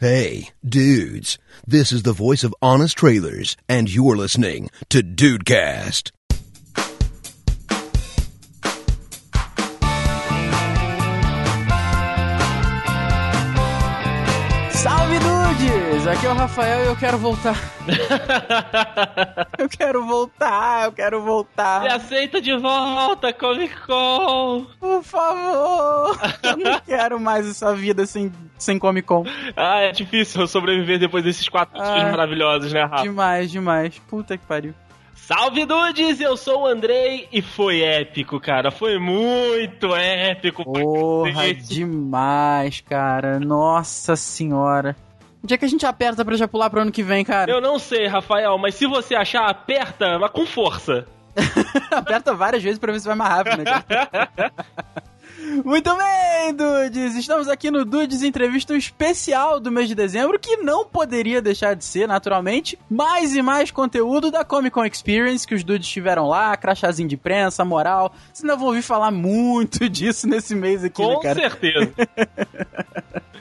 Hey, dudes, this is the voice of Honest Trailers, and you're listening to Dudecast. Aqui é o Rafael e eu quero voltar. eu quero voltar, eu quero voltar. Me aceita de volta, Comic Con! Por favor! Eu não quero mais essa vida sem, sem Comic Con. Ah, é difícil sobreviver depois desses quatro Ah. maravilhosos, né, Rafa? Demais, demais. Puta que pariu. Salve dudes, eu sou o Andrei e foi épico, cara. Foi muito épico. Porra, demais, cara. Nossa senhora. Onde é que a gente aperta pra já pular pro ano que vem, cara? Eu não sei, Rafael, mas se você achar, aperta, mas com força. Aperta várias vezes pra ver se vai mais rápido, né? cara? Muito bem, Dudes! Estamos aqui no Dudes Entrevista especial do mês de dezembro, que não poderia deixar de ser, naturalmente, mais e mais conteúdo da Comic Con Experience que os Dudes tiveram lá, crachazinho de prensa, moral. Vocês ainda vão ouvir falar muito disso nesse mês aqui, né, Com cara? certeza.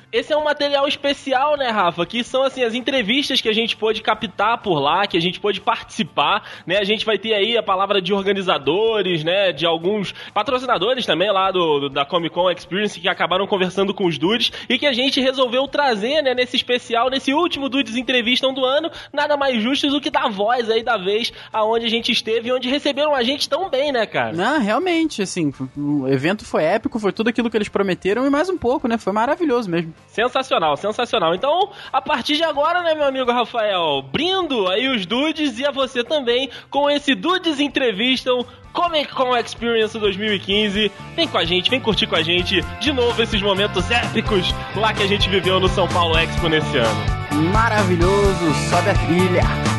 Esse é um material especial, né, Rafa? Que são, assim, as entrevistas que a gente pôde captar por lá, que a gente pôde participar, né? A gente vai ter aí a palavra de organizadores, né? De alguns patrocinadores também lá do, do- da Comic Con Experience que acabaram conversando com os dudes e que a gente resolveu trazer, né, nesse especial, nesse último Dudes Entrevistam do ano, nada mais justo do que dar voz aí da vez aonde a gente esteve e onde receberam a gente tão bem, né, cara? Não, realmente, assim, o evento foi épico, foi tudo aquilo que eles prometeram e mais um pouco, né? Foi maravilhoso mesmo. Sensacional, sensacional. Então, a partir de agora, né, meu amigo Rafael, brindo aí os dudes e a você também com esse Dudes Entrevistam Comic Con Experience 2015. Vem com a gente, vem curtir com a gente de novo esses momentos épicos lá que a gente viveu no São Paulo Expo nesse ano. Maravilhoso, sobe a trilha.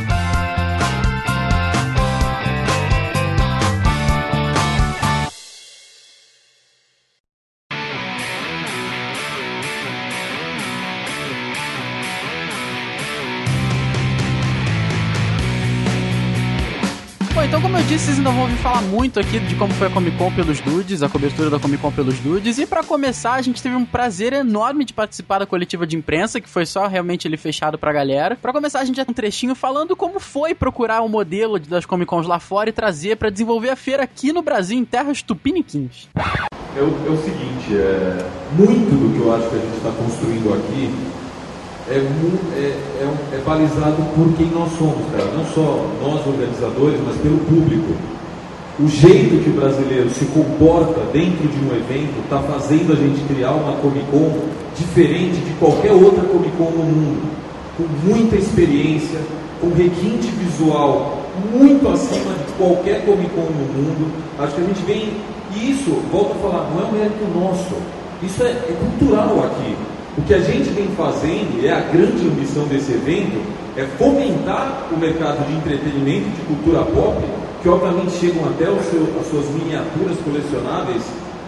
Bom, então como eu disse, vocês ainda vão ouvir falar muito aqui de como foi a Comic Con pelos Dudes, a cobertura da Comic Con pelos Dudes. E pra começar, a gente teve um prazer enorme de participar da coletiva de imprensa, que foi só realmente ele fechado pra galera. Pra começar, a gente já tem um trechinho falando como foi procurar o modelo das Comic Cons lá fora e trazer pra desenvolver a feira aqui no Brasil, em terras tupiniquins. É o, é o seguinte, é, muito do que eu acho que a gente está construindo aqui é, é, é, é balizado por quem nós somos, cara. Não só nós organizadores, mas pelo público. O jeito que o brasileiro se comporta dentro de um evento está fazendo a gente criar uma Comic Con diferente de qualquer outra Comic Con no mundo. Com muita experiência, com requinte visual muito acima de qualquer Comic Con no mundo. Acho que a gente vem. E isso, volto a falar, não é um mérito nosso. Isso é, é cultural aqui. O que a gente vem fazendo, e é a grande ambição desse evento, é fomentar o mercado de entretenimento de cultura pop, que obviamente chegam até seu- as suas miniaturas colecionáveis,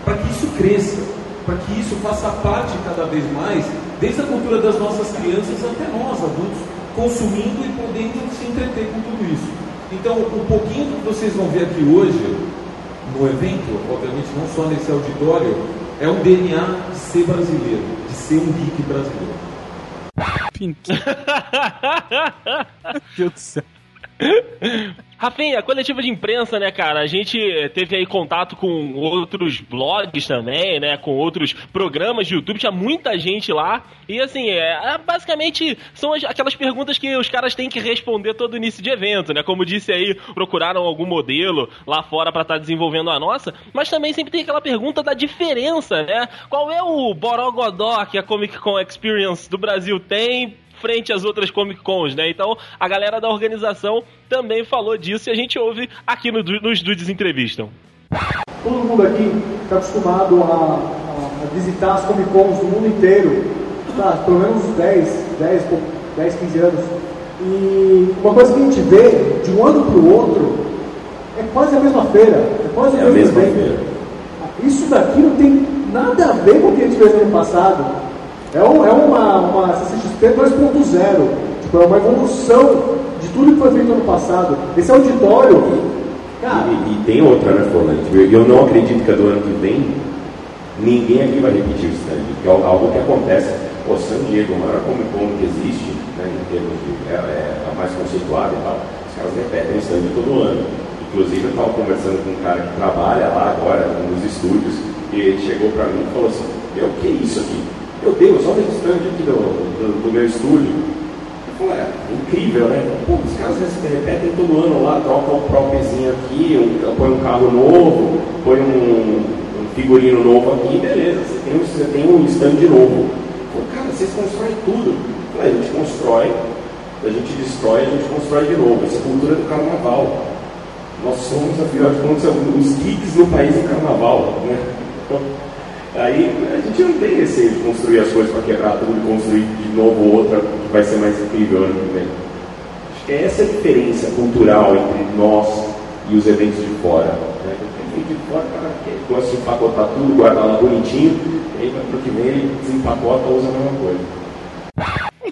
para que isso cresça, para que isso faça parte cada vez mais, desde a cultura das nossas crianças até nós, adultos, consumindo e podendo se entreter com tudo isso. Então, um pouquinho do que vocês vão ver aqui hoje, no evento, obviamente não só nesse auditório, é um DNA de ser brasileiro, de ser um geek brasileiro. Pink. Meu Deus do céu. Rafinha, coletiva de imprensa, né, cara? A gente teve aí contato com outros blogs também, né? Com outros programas de YouTube, tinha muita gente lá. E assim, é, é, basicamente são as- aquelas perguntas que os caras têm que responder todo início de evento, né? Como disse aí, procuraram algum modelo lá fora pra estar desenvolvendo a nossa. Mas também sempre tem aquela pergunta da diferença, né? Qual é o borogodó que a Comic Con Experience do Brasil tem frente às outras Comic Cons, né? Então a galera da organização também falou disso e a gente ouve aqui no, nos Dudes Entrevistam. Todo mundo aqui está acostumado a, a- visitar as Comic Cons do mundo inteiro, tá, pelo menos uns 10, 10, pou- 10, 15 anos. E uma coisa que a gente vê de um ano para o outro é quase a mesma feira, é quase o É a mesmo mesma evento. feira. Isso daqui não tem nada a ver com o que a gente fez no ano passado. É, um, é uma, uma CCXP 2.0, tipo, é uma evolução de tudo que foi feito no ano passado. Esse auditório, cara, E, e tem outra, né, Forlante? Eu não acredito que a do ano que vem ninguém aqui vai repetir isso. Que é algo que acontece. pô, San Diego, a maior Comic Con que existe, né, em termos de, é, é a mais conceituada e tal, os caras repetem o stand todo ano. Inclusive, eu estava conversando com um cara que trabalha lá agora, nos estúdios, e ele chegou para mim e falou assim, meu, o que é isso aqui? Meu Deus, olha esse stand aqui do, do, do meu estúdio. Eu falei, é incrível, né? Pô, os caras repetem todo ano lá, trocam um propzinho aqui, um, põe um carro novo, põe um, um figurino novo aqui, beleza, você tem, você tem um stand novo. Pô, cara, vocês constroem tudo. a gente constrói, a gente destrói, a gente constrói de novo. Essa é cultura do carnaval. Nós somos, afinal de contas, os geeks no país do carnaval. Né? Então, aí a gente não tem receio de construir as coisas para quebrar tudo e construir de novo outra que vai ser mais incrível ano que vem. Acho que é essa a diferença cultural entre nós e os eventos de fora. Né? Quem de fora, cara, gosta de empacotar tudo, guardar lá bonitinho, e aí para o que vem ele desempacota ou usa a mesma coisa.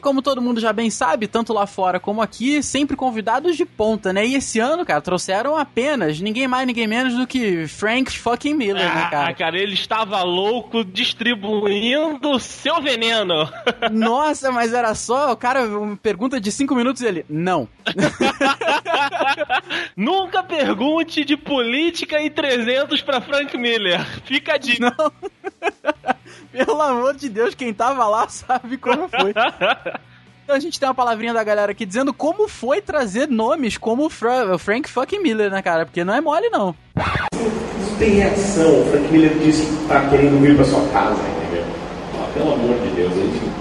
Como todo mundo já bem sabe, tanto lá fora como aqui, sempre convidados de ponta, né? E esse ano, cara, trouxeram apenas ninguém mais, ninguém menos do que Frank fucking Miller, né, ah, né, cara? cara, ele estava louco distribuindo seu veneno. Nossa, mas era só, o cara, pergunta de cinco minutos e ele, não. Nunca pergunte de política e 300 para Frank Miller. Fica a dica. Não. Pelo amor de Deus, quem tava lá sabe como foi. Então a gente tem uma palavrinha da galera aqui dizendo como foi trazer nomes como o Fra Frank fucking Miller, né, cara? Porque não é mole, não. Isso tem reação. O Frank Miller disse que tá querendo vir pra sua casa, entendeu? Ah, pelo amor de Deus, a gente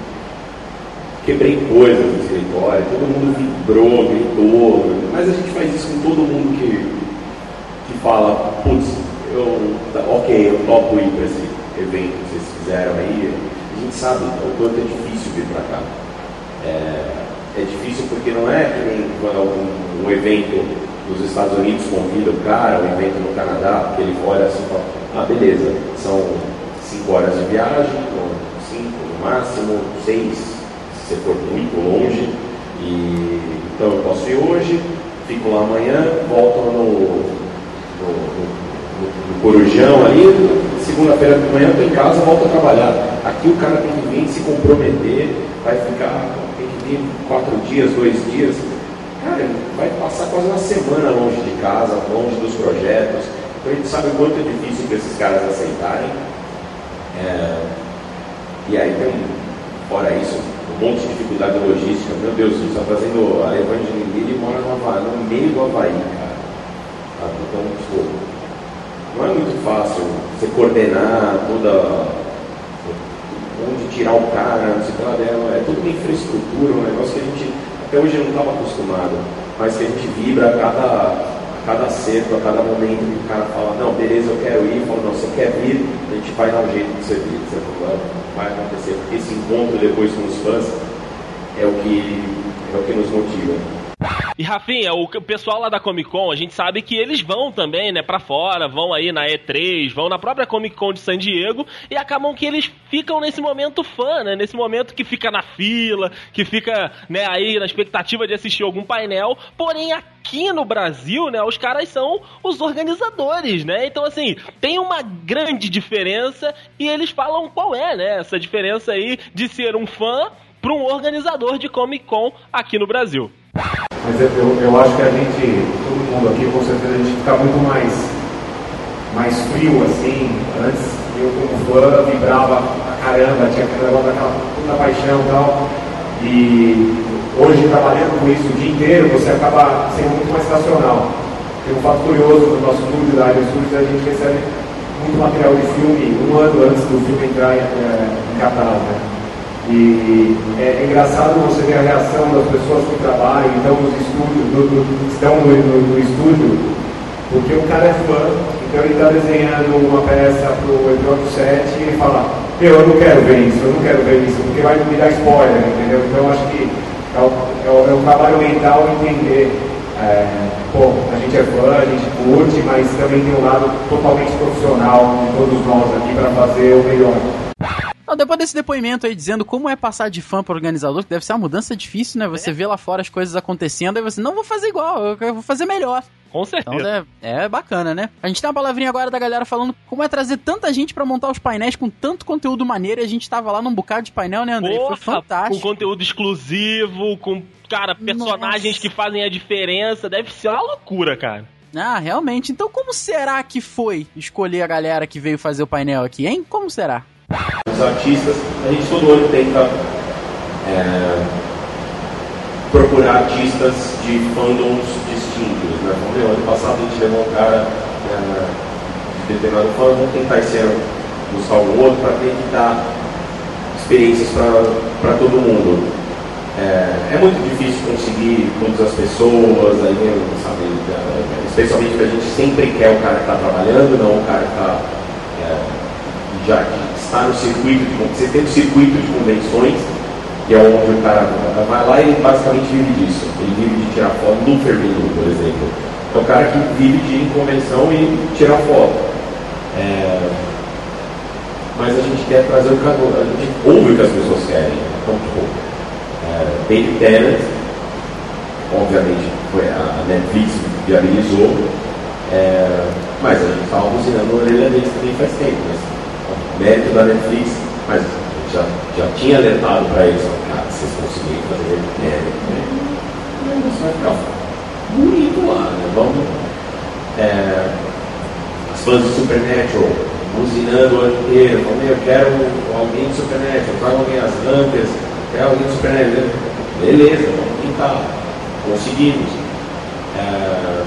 quebrei coisas no escritório, todo mundo vibrou, gritou, mas a gente faz isso com todo mundo que, que fala, putz, eu, ok, eu topo ir para esse evento fizeram aí, a gente sabe o quanto é difícil vir para cá. É, é, difícil porque não é que nem quando um, um evento nos Estados Unidos convida o cara, um evento no Canadá, que ele olha assim e fala, ah beleza, são cinco horas de viagem, cinco no máximo, seis, se for muito longe, e então eu posso ir hoje, fico lá amanhã, volto no, no, no, no Corujão ali, segunda-feira de manhã estou em casa, volto a trabalhar. Aqui o cara tem que vir se comprometer, vai ficar, tem que vir quatro dias, dois dias. Cara, vai passar quase uma semana longe de casa, longe dos projetos. Então a gente sabe o quanto é difícil para esses caras aceitarem. É... E aí tem, fora isso, um monte de dificuldade logística. Meu Deus, você está fazendo a Evangelina e mora no, Havaí, no meio do Havaí, cara. Então, tipo, não é muito fácil você coordenar toda. onde tirar o cara, não sei lá dela. É tudo uma infraestrutura, um negócio que a gente até hoje não estava acostumado, mas que a gente vibra a cada, a cada acerto, a cada momento que o cara fala, não, beleza, eu quero ir, fala, não, você quer vir, a gente vai dar um jeito de você vir, você vai acontecer, porque esse encontro depois com os fãs é o que, é o que nos motiva. E Rafinha, o pessoal lá da Comic Con, a gente sabe que eles vão também, né, pra fora, vão aí na E3, vão na própria Comic Con de San Diego e acabam que eles ficam nesse momento fã, né, nesse momento que fica na fila, que fica, né, aí na expectativa de assistir algum painel. Porém, aqui no Brasil, né, os caras são os organizadores, né? Então, assim, tem uma grande diferença e eles falam qual é, né, essa diferença aí de ser um fã para um organizador de Comic Con aqui no Brasil. Mas eu, eu acho que a gente, todo mundo aqui, com certeza, a gente fica muito mais, mais frio assim. Antes eu como fã vibrava pra caramba, tinha aquele negócio daquela puta paixão e tal. E hoje trabalhando com isso o dia inteiro, você acaba sendo muito mais racional. Tem um fato curioso no nosso estúdio, da área Studios, a gente recebe muito material de filme um ano antes do filme entrar é, em catálogo. Né? E é, engraçado você ver a reação das pessoas que trabalham, então nos estúdios, do, do, estão no, no, no, estúdio, porque o cara é fã, então ele está desenhando uma peça para o episódio 7 e ele fala, eu, eu não quero ver isso, eu não quero ver isso, porque vai me dar spoiler, entendeu? Então acho que é o, é o, é o trabalho mental entender. É, pô, a gente é fã, a gente curte, mas também tem um lado totalmente profissional de todos nós aqui para fazer o melhor. Depois desse depoimento aí dizendo como é passar de fã para organizador, que deve ser uma mudança difícil, né? Você é. vê lá fora as coisas acontecendo e você, não vou fazer igual, eu vou fazer melhor. Com certeza. Então é, é bacana, né? A gente tem uma palavrinha agora da galera falando como é trazer tanta gente pra montar os painéis com tanto conteúdo maneiro e a gente tava lá num bocado de painel, né, André? Foi fantástico. Com conteúdo exclusivo, com, cara, personagens Nossa. que fazem a diferença. Deve ser uma loucura, cara. Ah, realmente. Então como será que foi escolher a galera que veio fazer o painel aqui, hein? Como será? Os artistas, a gente todo ano tenta é, procurar artistas de fandoms distintos. Né? Eu, ano passado a gente levou um cara é, de determinado fandom, vamos tentar esse ano buscar um outro para tentar experiências para todo mundo. É, é muito difícil conseguir todas as pessoas, aí, sabe, é, especialmente porque a gente sempre quer o cara que está trabalhando, não o cara que está já está no circuito de você tem um circuito de convenções, que é onde o cara vai lá e basicamente vive disso. Ele vive de tirar foto do Fermino, por exemplo. É o cara que vive de ir em convenção e tirar foto. É, mas a gente quer trazer o cara, a gente ouve o que as pessoas querem. Então, tipo, é, obviamente foi a Netflix que viabilizou, é, mas a gente estava buzinando a orelha deles também faz tempo. Mas, ó, mérito da Netflix, mas já, já tinha alertado para eles, cara, vocês conseguirem fazer mérito, né? o negócio vai ficar bonito lá, né? Vamos. É, as fãs de Supernatural, buzinando o ano inteiro, falando, eu quero alguém de Supernatural, traga alguém as Rampers, quero alguém de Supernatural. Beleza, vamos tentar. Conseguimos. É,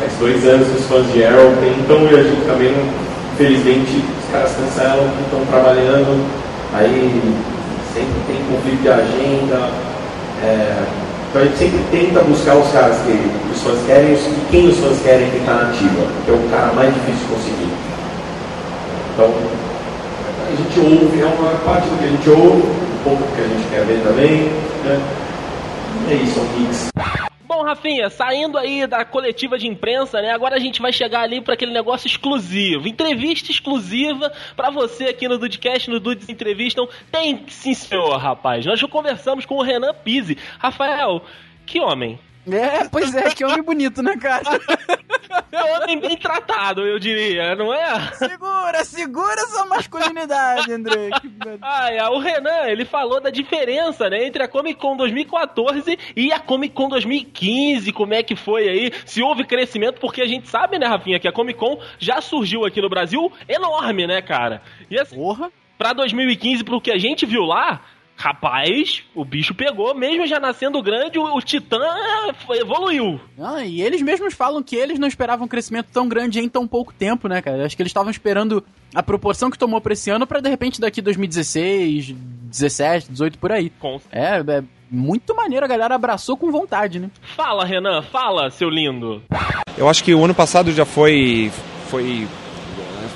faz dois anos os fãs de Arrow tentam e a gente também, os caras cancelam, estão trabalhando, aí sempre tem conflito de agenda. é, então a gente sempre tenta buscar os caras que os fãs querem e quem os fãs querem que está na ativa, que é o cara mais difícil de conseguir. Então, a gente ouve, é uma parte do que a gente ouve, um pouco do que a gente quer ver também. Né? É isso, é um. Rafinha, saindo aí da coletiva de imprensa, né? Agora a gente vai chegar ali para aquele negócio exclusivo. Entrevista exclusiva para você aqui no Dudcast, no Dudes Entrevistam. Tem sim, senhor, rapaz. Nós já conversamos com o Renan Pise. Rafael, que homem. É, pois é, que homem bonito, né, cara? Que homem bem tratado, eu diria, não é? Segura, segura sua masculinidade, André. Ah, é, o Renan, ele falou da diferença, né, entre a Comic Con 2014 e a Comic Con 2015, como é que foi aí, se houve crescimento, porque a gente sabe, né, Rafinha, que a Comic Con já surgiu aqui no Brasil enorme, né, cara? E assim, Porra. pra 2015, pro que a gente viu lá, rapaz, o bicho pegou, mesmo já nascendo grande, o, o Titã foi- evoluiu. Ah, e eles mesmos falam que eles não esperavam um crescimento tão grande em tão pouco tempo, né, cara? Acho que eles estavam esperando a proporção que tomou pra esse ano pra de repente daqui 2016, 17, 18 por aí. Com- É, é muito maneiro, a galera abraçou com vontade, né? Fala, Renan, fala, seu lindo. Eu acho que o ano passado já foi foi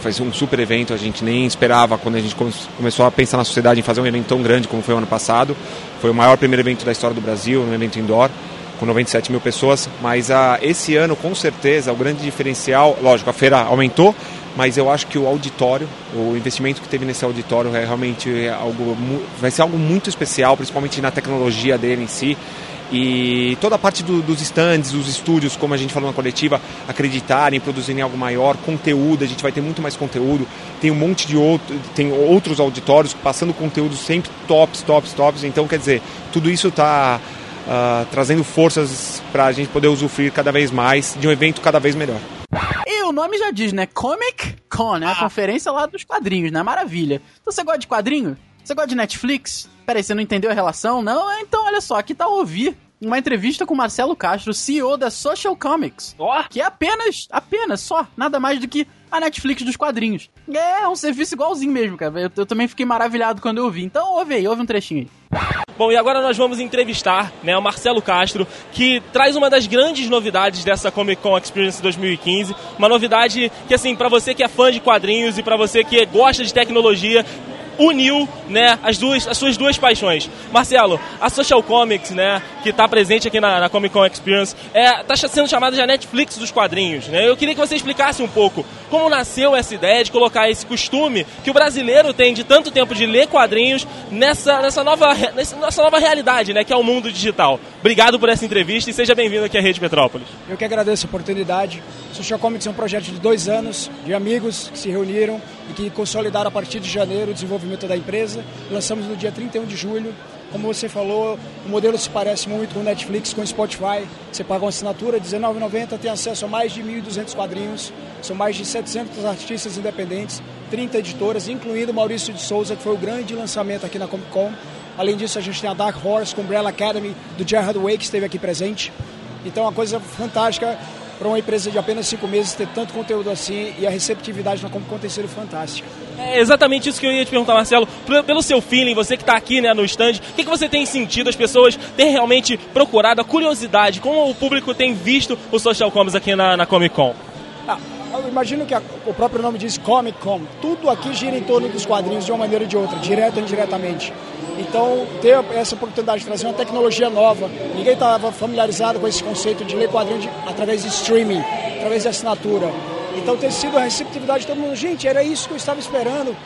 foi um super evento, a gente nem esperava quando a gente come- começou a pensar na sociedade em fazer um evento tão grande como foi o ano passado. Foi o maior primeiro evento da história do Brasil, um evento indoor, com 97 mil pessoas. Mas ah, esse ano, com certeza, o grande diferencial, lógico, a feira aumentou, mas eu acho que o auditório, o investimento que teve nesse auditório é realmente algo, vai ser algo muito especial, principalmente na tecnologia dele em si. E toda a parte do- dos stands, os estúdios, como a gente falou na coletiva, acreditarem, produzirem algo maior, conteúdo, a gente vai ter muito mais conteúdo. Tem um monte de outro, tem outros auditórios passando conteúdo sempre tops, tops, tops. Então, quer dizer, tudo isso está trazendo forças para a gente poder usufruir cada vez mais de um evento cada vez melhor. E o nome já diz, né? Comic Con, né? A conferência lá dos quadrinhos, né? Maravilha. Então você gosta de quadrinho? Você gosta de Netflix? Peraí, você não entendeu a relação? Não? Então olha só, aqui tá ouvir uma entrevista com Marcelo Castro, CEO da Social Comics. Ó, Que é apenas, apenas, só, nada mais do que a Netflix dos quadrinhos. É, é um serviço igualzinho mesmo, cara. Eu, eu também fiquei maravilhado quando eu ouvi. Então ouve aí, ouve um trechinho aí. Bom, e agora nós vamos entrevistar né, o Marcelo Castro, que traz uma das grandes novidades dessa Comic Con Experience 2015. Uma novidade que, assim, pra você que é fã de quadrinhos e pra você que gosta de tecnologia, uniu, né, as duas, as suas duas paixões. Marcelo, a Social Comics, né, que está presente aqui na, na, Comic Con Experience, é, tá sendo chamada de Netflix dos quadrinhos, né? Eu queria que você explicasse um pouco como nasceu essa ideia de colocar esse costume que o brasileiro tem de tanto tempo de ler quadrinhos nessa, nessa, nova, nessa nova realidade, né, que é o mundo digital. Obrigado por essa entrevista e seja bem-vindo aqui à Rede Petrópolis. Eu que agradeço a oportunidade. Social Comics é um projeto de dois anos, de amigos que se reuniram e que consolidaram a partir de janeiro o desenvolvimento da empresa. Lançamos no dia 31 de julho. Como você falou, o modelo se parece muito com o Netflix, com Spotify. Você paga uma assinatura, R$19,90, tem acesso a mais de 1.200 quadrinhos. São mais de 700 artistas independentes, 30 editoras, incluindo Maurício de Souza, que foi o grande lançamento aqui na Comic Con. Além disso, a gente tem a Dark Horse com Umbrella Academy, do Gerard Way, que esteve aqui presente. Então, uma coisa fantástica para uma empresa de apenas cinco meses ter tanto conteúdo assim e a receptividade na Comic Con tem sido fantástica. É exatamente isso que eu ia te perguntar, Marcelo. Pelo seu feeling, você que está aqui né, no stand, o que, que você tem sentido as pessoas terem realmente procurado, a curiosidade, como o público tem visto o Social Comics aqui na, na Comic Con? Ah, eu imagino que a, o próprio nome diz Comic Con. Tudo aqui gira em torno dos quadrinhos de uma maneira ou de outra, direto ou indiretamente. Então, ter essa oportunidade de trazer uma tecnologia nova, ninguém estava familiarizado com esse conceito de ler quadrinho de, através de streaming, através de assinatura. Então, ter sido a receptividade de todo mundo, gente, era isso que eu estava esperando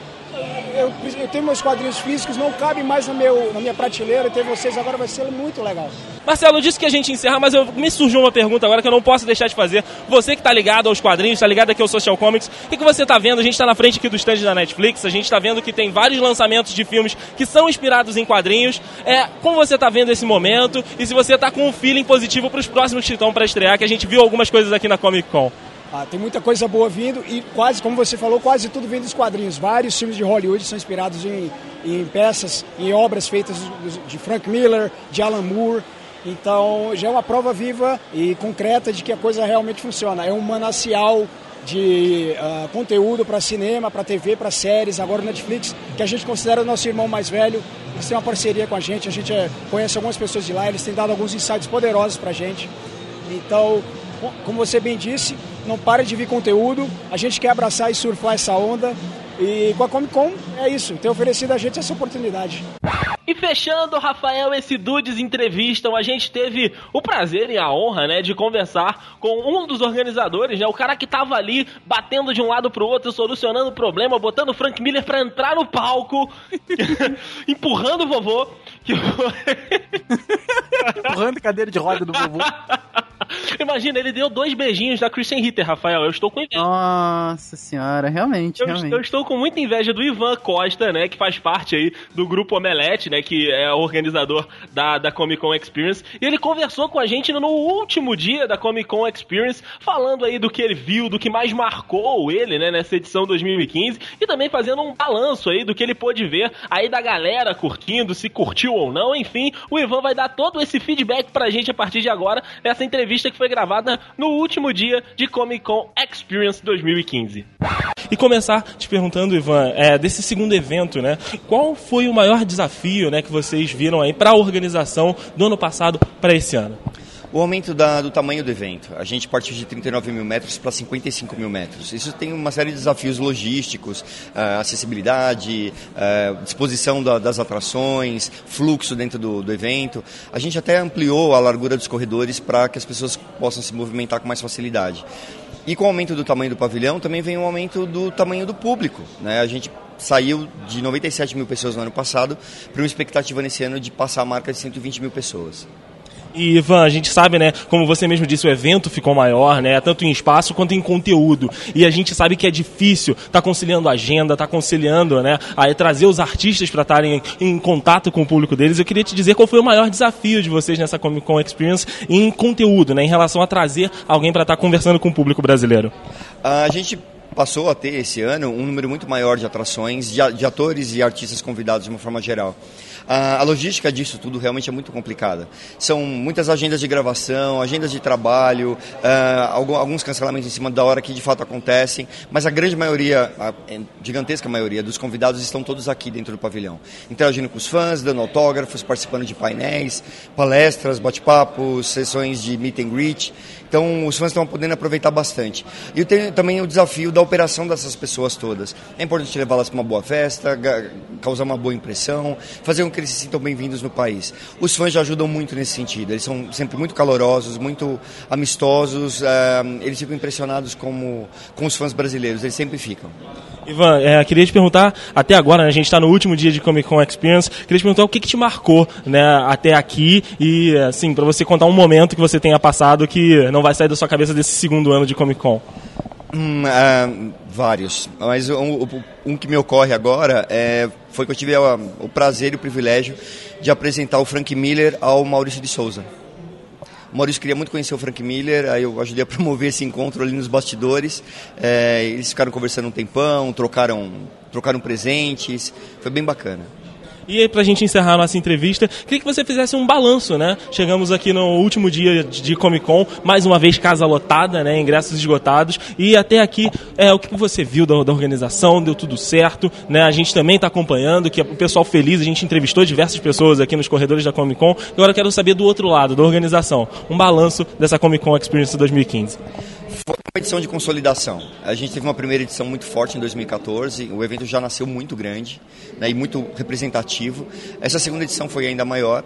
eu, eu, tenho meus quadrinhos físicos, não cabem mais no meu, na minha prateleira, ter vocês agora vai ser muito legal. Marcelo, disse que a gente encerra, mas eu, me surgiu uma pergunta agora que eu não posso deixar de fazer. Você que está ligado aos quadrinhos, está ligado aqui ao Social Comics, o que, que você está vendo? A gente está na frente aqui do stand da Netflix, a gente está vendo que tem vários lançamentos de filmes que são inspirados em quadrinhos. É, como você está vendo esse momento e se você está com um feeling positivo para os próximos estão para estrear, que a gente viu algumas coisas aqui na Comic Con? Ah, tem muita coisa boa vindo e quase, como você falou, quase tudo vem dos quadrinhos. Vários filmes de Hollywood são inspirados em, em peças, em obras feitas de Frank Miller, de Alan Moore. Então já é uma prova viva e concreta de que a coisa realmente funciona. É um manancial de uh, conteúdo para cinema, para TV, para séries, agora Netflix, que a gente considera o nosso irmão mais velho. Eles têm uma parceria com a gente, a gente é, conhece algumas pessoas de lá, eles têm dado alguns insights poderosos para a gente. Então, como você bem disse, não para de vir conteúdo, a gente quer abraçar e surfar essa onda. E com a Comic Con é isso, ter oferecido a gente essa oportunidade. E fechando, Rafael, esse Dudes entrevistam, a gente teve o prazer e a honra, né, de conversar com um dos organizadores, né, o cara que tava ali batendo de um lado pro outro, solucionando o problema, botando o Frank Miller pra entrar no palco, empurrando o vovô. empurrando a cadeira de roda do vovô. Imagina, ele deu dois beijinhos da Christian Ritter, Rafael. Eu estou com inveja. Nossa senhora, realmente, eu, realmente. Eu estou com muita inveja do Ivan Costa, né? Que faz parte aí do grupo Omelete, né? Que é o organizador da, da Comic Con Experience. E ele conversou com a gente no último dia da Comic Con Experience, falando aí do que ele viu, do que mais marcou ele, né? Nessa edição 2015. E também fazendo um balanço aí do que ele pôde ver aí da galera curtindo, se curtiu ou não. Enfim, o Ivan vai dar todo esse feedback pra gente a partir de agora, nessa entrevista que foi gravada no último dia de Comic Con Experience 2015. E começar te perguntando, Ivan, é, desse segundo evento, né? Qual foi o maior desafio, né, que vocês viram aí para a organização do ano passado para esse ano? O aumento da, do tamanho do evento. A gente partiu de 39 mil metros para 55 mil metros. Isso tem uma série de desafios logísticos, uh, acessibilidade, uh, disposição da, das atrações, fluxo dentro do, do, evento. A gente até ampliou a largura dos corredores para que as pessoas possam se movimentar com mais facilidade. E com o aumento do tamanho do pavilhão também vem o aumento do tamanho do público. Né? A gente saiu de 97 mil pessoas no ano passado para uma expectativa nesse ano de passar a marca de 120 mil pessoas. E Ivan, a gente sabe, né, como você mesmo disse, o evento ficou maior, né, tanto em espaço quanto em conteúdo. E a gente sabe que é difícil tá conciliando a agenda, tá conciliando, né, a trazer os artistas para estarem em contato com o público deles. Eu queria te dizer qual foi o maior desafio de vocês nessa Comic Con Experience em conteúdo, né, em relação a trazer alguém para estar tá conversando com o público brasileiro. A gente passou a ter esse ano um número muito maior de atrações, de, de atores e artistas convidados de uma forma geral. A, a logística disso tudo realmente é muito complicada. São muitas agendas de gravação, agendas de trabalho, uh, alguns cancelamentos em cima da hora que de fato acontecem, mas a grande maioria, a gigantesca maioria dos convidados estão todos aqui dentro do pavilhão, interagindo com os fãs, dando autógrafos, participando de painéis, palestras, bate-papos, sessões de meet and greet. Então, os fãs estão podendo aproveitar bastante. E tem também o desafio da operação dessas pessoas todas. É importante levá-las para uma boa festa, causar uma boa impressão, fazer que eles se sintam bem-vindos no país. Os fãs já ajudam muito nesse sentido. Eles são sempre muito calorosos, muito amistosos. Eh, eles ficam impressionados como, com os fãs brasileiros. Eles sempre ficam. Ivan, é, queria te perguntar, até agora, né, a gente está no último dia de Comic Con Experience, queria te perguntar o que, que te marcou né, até aqui e, assim, para você contar um momento que você tenha passado que não vai sair da sua cabeça desse segundo ano de Comic Con. Hum, uh, vários, mas um, um, que me ocorre agora é, foi que eu tive o, prazer e o privilégio de apresentar o Frank Miller ao Maurício de Souza. O Maurício queria muito conhecer o Frank Miller, aí eu ajudei a promover esse encontro ali nos bastidores. É, eles ficaram conversando um tempão, trocaram, trocaram presentes, foi bem bacana. E aí, pra gente encerrar a nossa entrevista, queria que você fizesse um balanço, né? Chegamos aqui no último dia de Comic Con, mais uma vez casa lotada, né? Ingressos esgotados. E até aqui, é, o que você viu da, da organização? Deu tudo certo, né? A gente também está acompanhando, que é o pessoal feliz, a gente entrevistou diversas pessoas aqui nos corredores da Comic Con. Agora eu quero saber do outro lado, da organização. Um balanço dessa Comic Con Experience 2015. Foi uma edição de consolidação. A gente teve uma primeira edição muito forte em 2014, o evento já nasceu muito grande né, e muito representativo. Essa segunda edição foi ainda maior,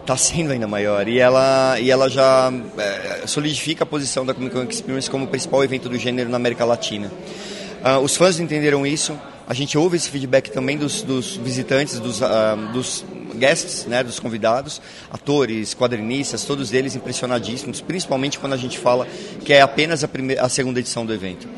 está sendo ainda maior, e ela, e ela já é, solidifica a posição da Comic Con Experience como o principal evento do gênero na América Latina. Uh, os fãs entenderam isso, a gente ouve esse feedback também dos, dos visitantes, dos, uh, dos guests, né, dos convidados, atores, quadrinistas, todos eles impressionadíssimos, principalmente quando a gente fala que é apenas a, primeira, a segunda edição do evento.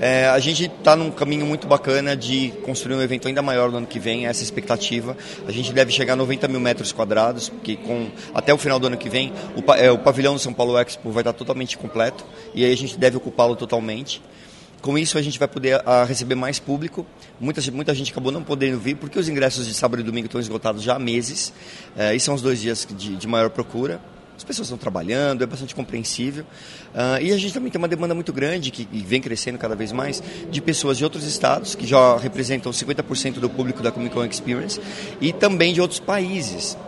É, a gente está num caminho muito bacana de construir um evento ainda maior no ano que vem, essa expectativa. A gente deve chegar a 90 mil metros quadrados, porque com, até o final do ano que vem o, é, o pavilhão do São Paulo Expo vai estar totalmente completo e aí a gente deve ocupá-lo totalmente. Com isso, a gente vai poder a, ah, receber mais público. Muita, muita gente acabou não podendo vir porque os ingressos de sábado e domingo estão esgotados já há meses. É, e são os dois dias de, de maior procura as pessoas estão trabalhando, é bastante compreensível. Uh, e a gente também tem uma demanda muito grande, que vem crescendo cada vez mais, de pessoas de outros estados, que já representam 50% do público da Comic Con Experience, e também de outros países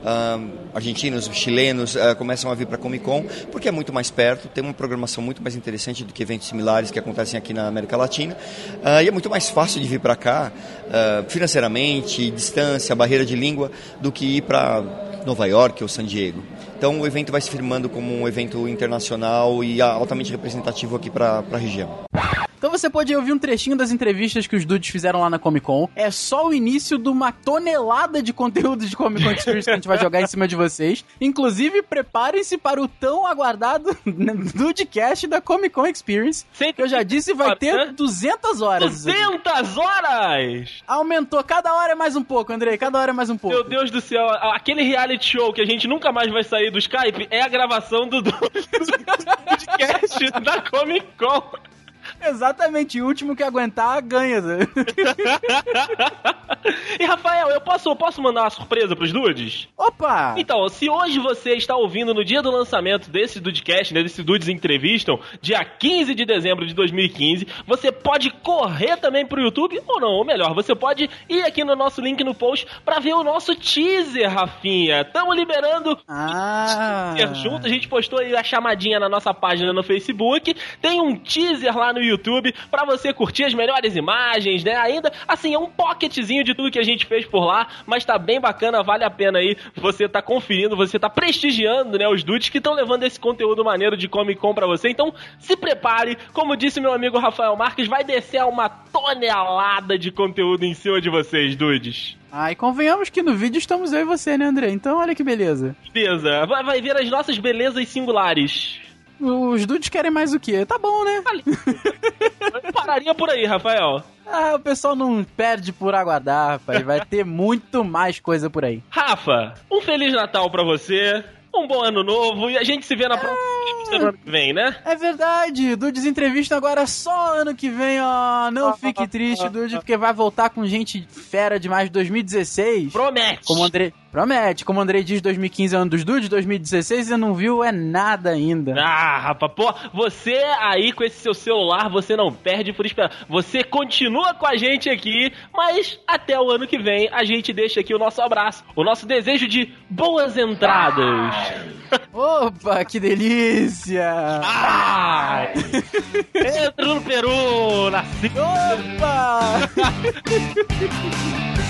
uh, argentinos, chilenos uh, começam a vir para Comic Con, porque é muito mais perto, tem uma programação muito mais interessante do que eventos similares que acontecem aqui na América Latina, uh, e é muito mais fácil de vir para cá, financeiramente, distância, barreira de língua, do que ir para Nova York ou San Diego. Então o evento vai se firmando como um evento internacional e altamente representativo aqui para a região. Então você pode ouvir um trechinho das entrevistas que os dudes fizeram lá na Comic Con. É só o início de uma tonelada de conteúdo de Comic Con Experience que a gente vai jogar em cima de vocês. Inclusive, preparem-se para o tão aguardado Dudecast da Comic Con Experience. Que eu já disse, vai ter 200 horas. 200 horas! Aumentou. Cada hora é mais um pouco, Andrei. Cada hora é mais um pouco. Meu Deus do céu. Aquele reality show que a gente nunca mais vai sair do Skype é a gravação do, do, do, do da Comic Con. Exatamente, o último que aguentar ganha. e Rafael, eu posso, posso mandar uma surpresa pros dudes? Opa! Então, se hoje você está ouvindo no dia do lançamento desse Dudecast, né, desse Dudes Entrevistam, dia 15 de dezembro de 2015, você pode correr também pro YouTube, ou não, ou melhor, você pode ir aqui no nosso link no post para ver o nosso teaser, Rafinha. Estamos liberando ah. teaser junto, a gente postou aí a chamadinha na nossa página no Facebook, tem um teaser lá no YouTube para você curtir as melhores imagens, né? Ainda, assim, é um pocketzinho de tudo que a gente fez por lá, mas tá bem bacana, vale a pena aí você tá conferindo, você tá prestigiando, né, os dudes que estão levando esse conteúdo maneiro de Comic Con pra você. Então, se prepare, como disse meu amigo Rafael Marques, vai descer uma tonelada de conteúdo em cima de vocês, dudes. Ah, e convenhamos que no vídeo estamos eu e você, né, André? Então, olha que beleza. Beleza. Vai, vai ver as nossas belezas singulares. Os dudes querem mais o quê? Tá bom, né? Pararia por aí, Rafael. Ah, o pessoal não perde por aguardar, rapaz. Vai ter muito mais coisa por aí. Rafa, um Feliz Natal pra você. um bom ano novo e a gente se vê na próxima semana que vem, né? É verdade, Dudes Entrevista agora só ano que vem, ó. Não fique triste, Dude, porque vai voltar com gente fera demais de 2016. Promete! Como o André. Promete, como o Andrei diz, 2015 é ano dos dudes, 2016 você não viu é nada ainda. Ah, rapaz, pô, você aí com esse seu celular, você não perde por esperar. Você continua com a gente aqui, mas até o ano que vem a gente deixa aqui o nosso abraço, o nosso desejo de boas entradas. Opa, que delícia! Ah! Entra no Peru, nasci. Opa!